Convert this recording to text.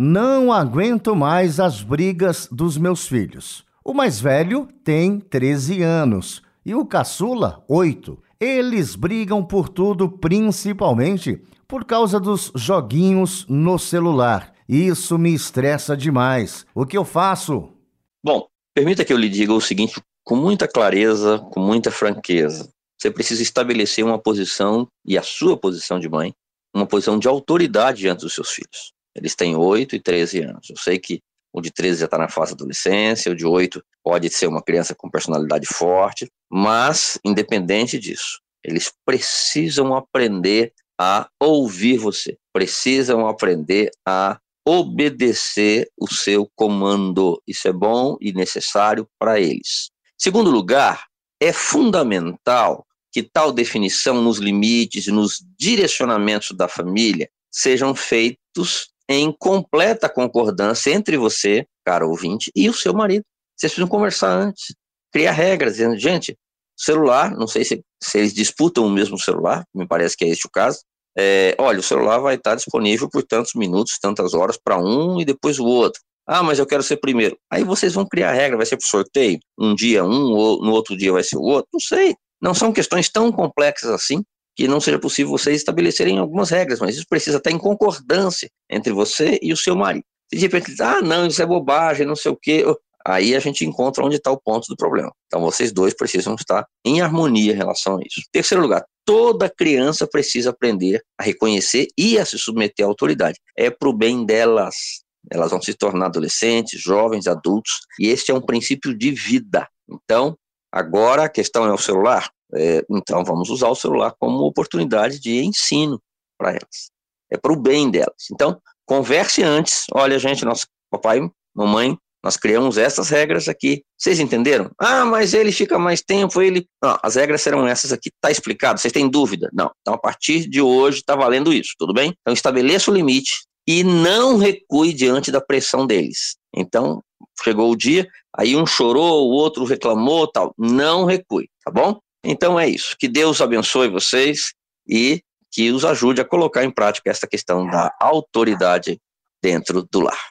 não aguento mais as brigas dos meus filhos. O mais velho tem 13 anos e o caçula, 8. Eles brigam por tudo, principalmente por causa dos joguinhos no celular. Isso me estressa demais. O que eu faço? Bom, permita que eu lhe diga o seguinte com muita clareza, com muita franqueza. Você precisa estabelecer uma posição, e a sua posição de mãe, uma posição de autoridade diante dos seus filhos. Eles têm 8 e 13 anos. Eu sei que o de 13 já está na fase adolescência, o de 8 pode ser uma criança com personalidade forte, mas, independente disso, eles precisam aprender a ouvir você, precisam aprender a obedecer o seu comando. Isso é bom e necessário para eles. Segundo lugar, é fundamental que tal definição nos limites e nos direcionamentos da família sejam feitos em completa concordância entre você, cara ouvinte, e o seu marido. Vocês precisam conversar antes, criar regras, dizendo, gente, celular, não sei se, se eles disputam o mesmo celular, me parece que é este o caso. É, olha, o celular vai estar disponível por tantos minutos, tantas horas para um e depois o outro. Ah, mas eu quero ser primeiro. Aí vocês vão criar regra, vai ser por sorteio. Um dia um, ou no outro dia vai ser o outro. Não sei. Não são questões tão complexas assim que não seja possível vocês estabelecerem algumas regras, mas isso precisa estar em concordância entre você e o seu marido. Se de repente, ah, não, isso é bobagem, não sei o quê, aí a gente encontra onde está o ponto do problema. Então vocês dois precisam estar em harmonia em relação a isso. Terceiro lugar, toda criança precisa aprender a reconhecer e a se submeter à autoridade. É para o bem delas. Elas vão se tornar adolescentes, jovens, adultos, e este é um princípio de vida. Então, agora a questão é o celular. É, então, vamos usar o celular como oportunidade de ensino para elas. É para o bem delas. Então, converse antes. Olha, gente, nosso papai, mamãe, nós criamos essas regras aqui. Vocês entenderam? Ah, mas ele fica mais tempo, ele. Não, as regras serão essas aqui. Está explicado? Vocês têm dúvida? Não. Então, a partir de hoje, está valendo isso, tudo bem? Então, estabeleça o limite e não recue diante da pressão deles. Então, chegou o dia, aí um chorou, o outro reclamou, tal. Não recue, tá bom? Então é isso. Que Deus abençoe vocês e que os ajude a colocar em prática essa questão da autoridade dentro do lar.